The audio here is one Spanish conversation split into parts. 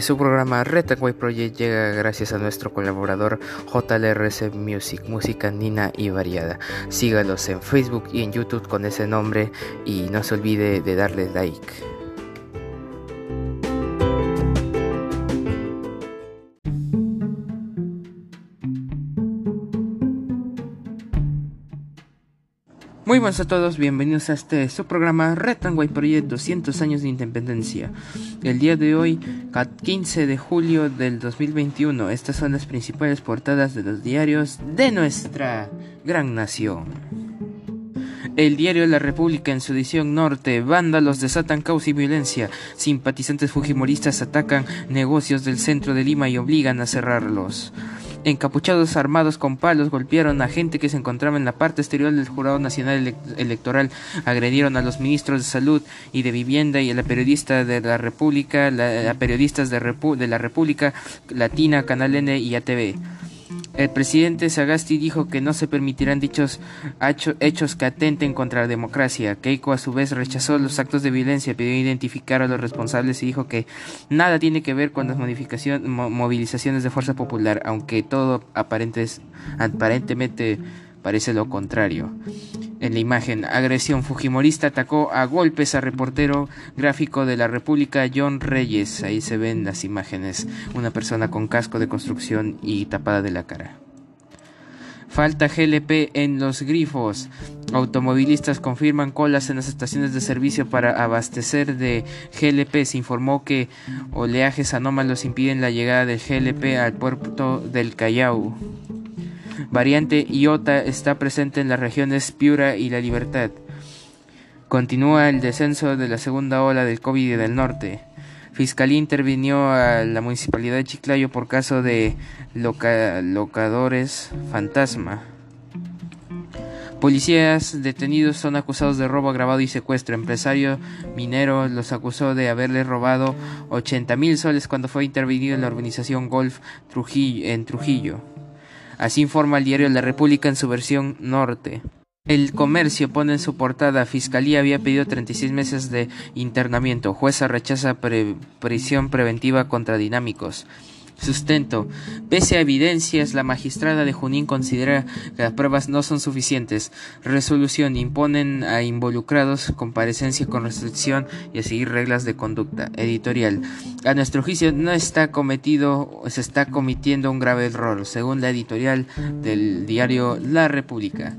Su programa Retaway Project llega gracias a nuestro colaborador JLRC Music, música nina y variada. Sígalos en Facebook y en YouTube con ese nombre y no se olvide de darle like. Muy buenas a todos, bienvenidos a este su programa Retanway Project 200 años de independencia. El día de hoy, 15 de julio del 2021, estas son las principales portadas de los diarios de nuestra gran nación. El diario La República en su edición norte, vándalos desatan caos y violencia, simpatizantes fujimoristas atacan negocios del centro de Lima y obligan a cerrarlos. Encapuchados armados con palos golpearon a gente que se encontraba en la parte exterior del Jurado Nacional Electoral, agredieron a los ministros de Salud y de Vivienda y a la periodista de la República, la, periodistas de, de la República Latina, Canal N y ATV. El presidente Sagasti dijo que no se permitirán dichos hechos que atenten contra la democracia. Keiko a su vez rechazó los actos de violencia, pidió identificar a los responsables y dijo que nada tiene que ver con las movilizaciones de fuerza popular, aunque todo aparentemente parece lo contrario. En la imagen, agresión fujimorista atacó a golpes a reportero gráfico de la República John Reyes. Ahí se ven las imágenes, una persona con casco de construcción y tapada de la cara. Falta GLP en los grifos. Automovilistas confirman colas en las estaciones de servicio para abastecer de GLP. Se informó que oleajes anómalos impiden la llegada del GLP al puerto del Callao variante Iota está presente en las regiones Piura y La Libertad. Continúa el descenso de la segunda ola del COVID del norte. Fiscalía intervinió a la municipalidad de Chiclayo por caso de locadores fantasma. Policías detenidos son acusados de robo agravado y secuestro. Empresario minero los acusó de haberle robado 80 mil soles cuando fue intervenido en la organización Golf en Trujillo. Así informa el diario La República en su versión norte. El comercio pone en su portada, Fiscalía había pedido 36 meses de internamiento, jueza rechaza prisión preventiva contra dinámicos. Sustento. Pese a evidencias, la magistrada de Junín considera que las pruebas no son suficientes. Resolución. Imponen a involucrados comparecencia con restricción y a seguir reglas de conducta. Editorial. A nuestro juicio no está cometido, se está cometiendo un grave error, según la editorial del diario La República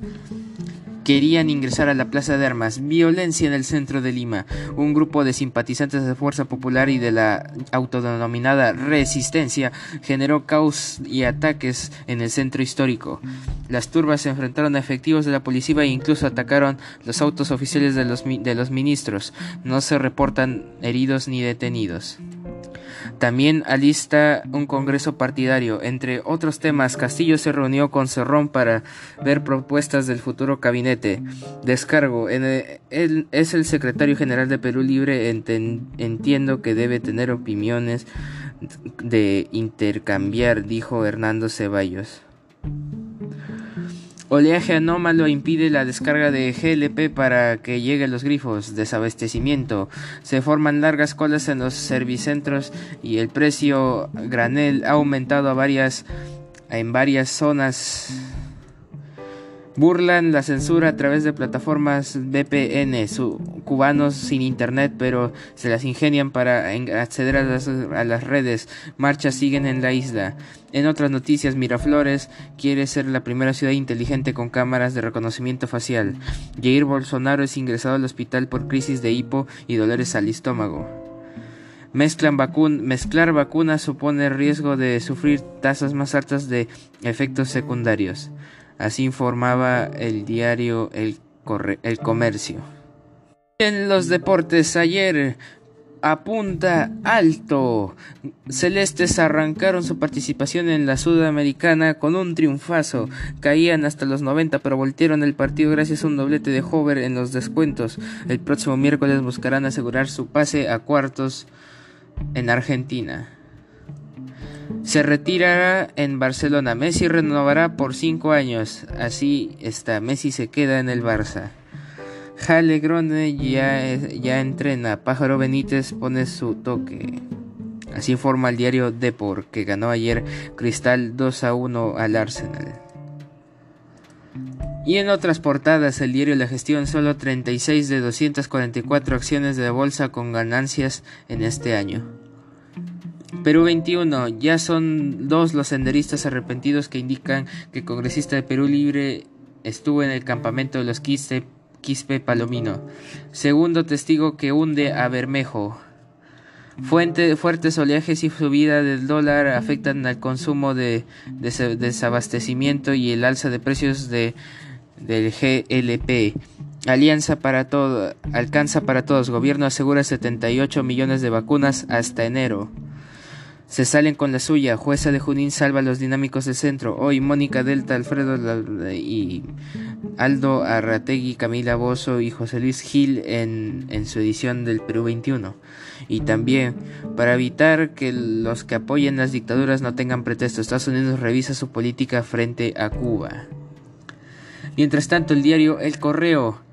querían ingresar a la Plaza de Armas. Violencia en el centro de Lima. Un grupo de simpatizantes de Fuerza Popular y de la autodenominada Resistencia generó caos y ataques en el centro histórico. Las turbas se enfrentaron a efectivos de la policía e incluso atacaron los autos oficiales de los, de los ministros. No se reportan heridos ni detenidos. También alista un congreso partidario. Entre otros temas, Castillo se reunió con Cerrón para ver propuestas del futuro gabinete. Descargo. él es el secretario general de Perú Libre. entiendo que debe tener opiniones de intercambiar, dijo Hernando Ceballos. Oleaje anómalo impide la descarga de GLP para que lleguen los grifos. Desabastecimiento. Se forman largas colas en los servicentros y el precio granel ha aumentado a varias, en varias zonas burlan la censura a través de plataformas VPN, cubanos sin internet, pero se las ingenian para acceder a las, redes. Marchas siguen en la isla. En otras noticias, Miraflores quiere ser la primera ciudad inteligente con cámaras de reconocimiento facial. Jair Bolsonaro es ingresado al hospital por crisis de hipo y dolores al estómago. Mezclar vacunas supone riesgo de sufrir tasas más altas de efectos secundarios. Así informaba el diario El, el Comercio. En los deportes ayer apunta alto. Celestes arrancaron su participación en la Sudamericana con un triunfazo. Caían hasta los 90 pero voltearon el partido gracias a un doblete de Hover en los descuentos. El próximo miércoles buscarán asegurar su pase a cuartos en Argentina. Se retirará en Barcelona. Messi renovará por cinco años. Así está. Messi se queda en el Barça. Jale Grone ya, ya entrena. Pájaro Benítez pone su toque. Así informa el diario Depor, que ganó ayer Cristal 2 a 1 al Arsenal. Y en otras portadas, el diario La Gestión solo 36 de 244 acciones de bolsa con ganancias en este año. Perú 21, ya son dos los senderistas arrepentidos que indican que el congresista de Perú Libre estuvo en el campamento de los Quispe, Palomino. Segundo testigo que hunde a Bermejo. Fuente, fuertes oleajes y subida del dólar afectan al consumo de, desabastecimiento y el alza de precios de, del GLP. Alianza para todo, alcanza para todos. Gobierno asegura 78 millones de vacunas hasta enero. Se salen con la suya. Jueza de Junín salva a los dinámicos del centro. Hoy Mónica Delta, Alfredo y Aldo Arrategui, Camila Bozo y José Luis Gil en, en su edición del Perú 21. Y también, para evitar que los que apoyen las dictaduras no tengan pretexto, Estados Unidos revisa su política frente a Cuba. Mientras tanto, el diario El Correo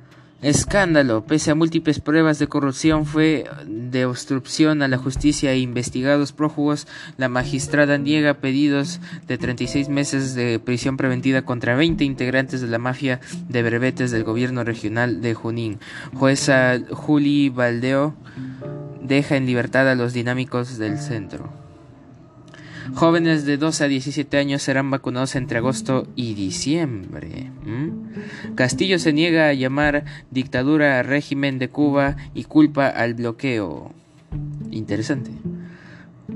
Escándalo. Pese a múltiples pruebas de corrupción, fue de obstrucción a la justicia e investigados prófugos, la magistrada niega pedidos de 36 meses de prisión preventiva contra 20 integrantes de la mafia de brevetes del gobierno regional de Junín. Jueza Juli Valdeo deja en libertad a los dinámicos del centro. Jóvenes de 12 a 17 años serán vacunados entre agosto y diciembre. Castillo se niega a llamar dictadura al régimen de Cuba y culpa al bloqueo. Interesante.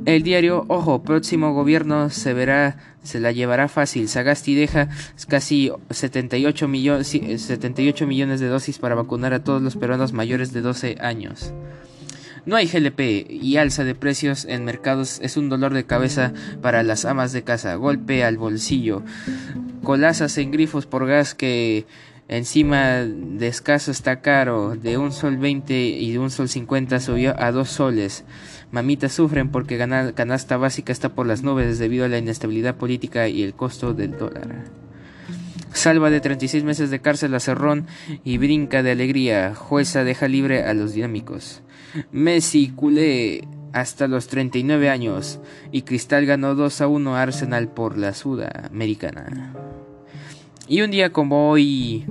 El diario, ojo, próximo gobierno se verá, se la llevará fácil. Sagasti deja casi 78, 78 millones de dosis para vacunar a todos los peruanos mayores de 12 años. No hay GLP y alza de precios en mercados es un dolor de cabeza para las amas de casa. Golpe al bolsillo. Colazas en grifos por gas que encima de escaso está caro. De un sol 20 y de un sol 50 subió a dos soles. Mamitas sufren porque canasta básica está por las nubes debido a la inestabilidad política y el costo del dólar. Salva de 36 meses de cárcel a Cerrón y brinca de alegría. Jueza deja libre a los dinámicos. Messi culé hasta los 39 años y Cristal ganó 2 a 1 a Arsenal por la Sudamericana. Y un día como hoy,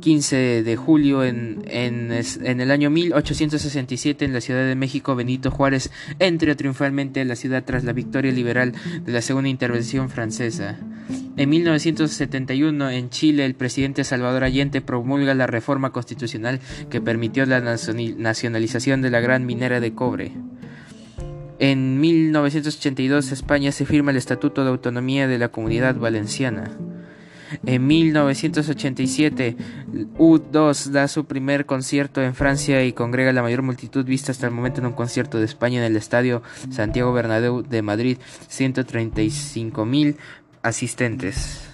15 de julio en, en, en, el año 1867 en la Ciudad de México, Benito Juárez entra triunfalmente en la ciudad tras la victoria liberal de la segunda intervención francesa. En 1971, en Chile, el presidente Salvador Allende promulga la reforma constitucional que permitió la nacionalización de la gran minera de cobre. En 1982, España se firma el Estatuto de Autonomía de la Comunidad Valenciana. En 1987, U2 da su primer concierto en Francia y congrega la mayor multitud vista hasta el momento en un concierto de España en el Estadio Santiago Bernabéu de Madrid, 135 mil asistentes.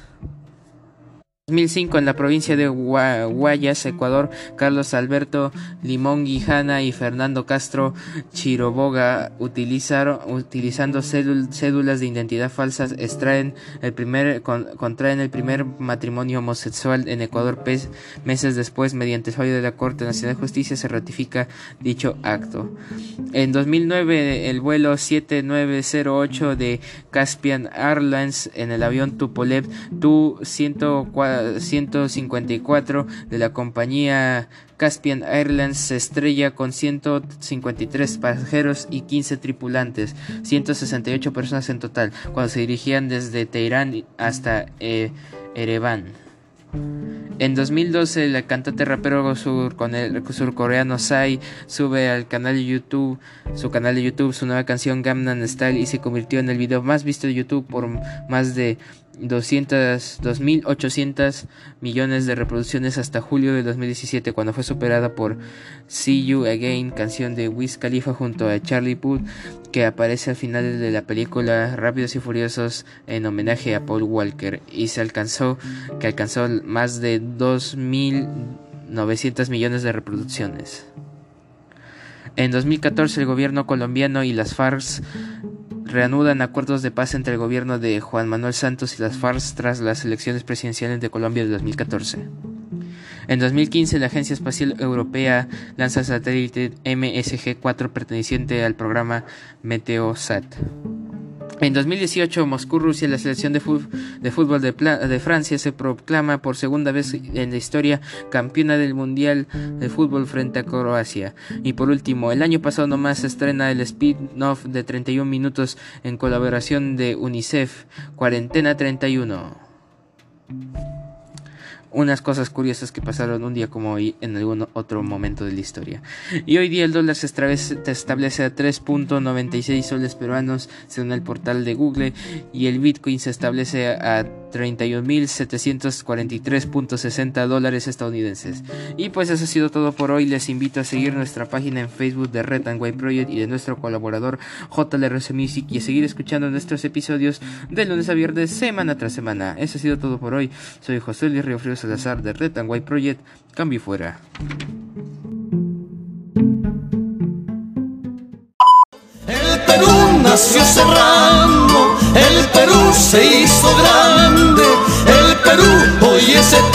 2005 en la provincia de Guayas, Ecuador, Carlos Alberto Limón Guijana y Fernando Castro Chiroboga utilizaron, utilizando cédulas de identidad falsas extraen el primer, contraen el primer matrimonio homosexual en Ecuador meses después mediante fallo de la Corte Nacional de Justicia se ratifica dicho acto. En 2009 el vuelo 7908 de Caspian Airlines en el avión Tupolev Tu-104 154 de la compañía Caspian Airlines se estrella con 153 pasajeros y 15 tripulantes, 168 personas en total, cuando se dirigían desde Teherán hasta eh, Ereván. En 2012, el cantante rapero surcoreano Psy sube al canal de YouTube, su canal de YouTube, su nueva canción Gamnan Style y se convirtió en el video más visto de YouTube por más de 200, 2.800 millones de reproducciones hasta julio de 2017, cuando fue superada por See You Again, canción de Wiz Khalifa junto a Charlie Puth, que aparece al final de la película Rápidos y Furiosos en homenaje a Paul Walker, y se alcanzó, que alcanzó más de 2.900 millones de reproducciones. En 2014 el gobierno colombiano y las FARC reanudan acuerdos de paz entre el gobierno de Juan Manuel Santos y las FARC tras las elecciones presidenciales de Colombia de 2014. En 2015, la Agencia Espacial Europea lanza satélite MSG-4 perteneciente al programa Meteosat. En 2018, Moscú, Rusia, la selección de, fútbol de, Francia se proclama por segunda vez en la historia campeona del Mundial de Fútbol frente a Croacia. Y por último, el año pasado nomás se estrena el speed-off de 31 minutos en colaboración de UNICEF, Cuarentena 31 unas cosas curiosas que pasaron un día como hoy en algún otro momento de la historia. Y hoy día el dólar se establece a 3.96 soles peruanos según el portal de Google y el Bitcoin se establece a 31.743.60 dólares estadounidenses. Y pues eso ha sido todo por hoy. Les invito a seguir nuestra página en Facebook de Red and White Project y de nuestro colaborador JLRC Music y a seguir escuchando nuestros episodios de lunes a viernes semana tras semana. Eso ha sido todo por hoy. Soy José Luis Río Frío Salazar de Red and White Project. Cambio fuera. El Perú nació se hizo grande, el Perú hoy es eterno.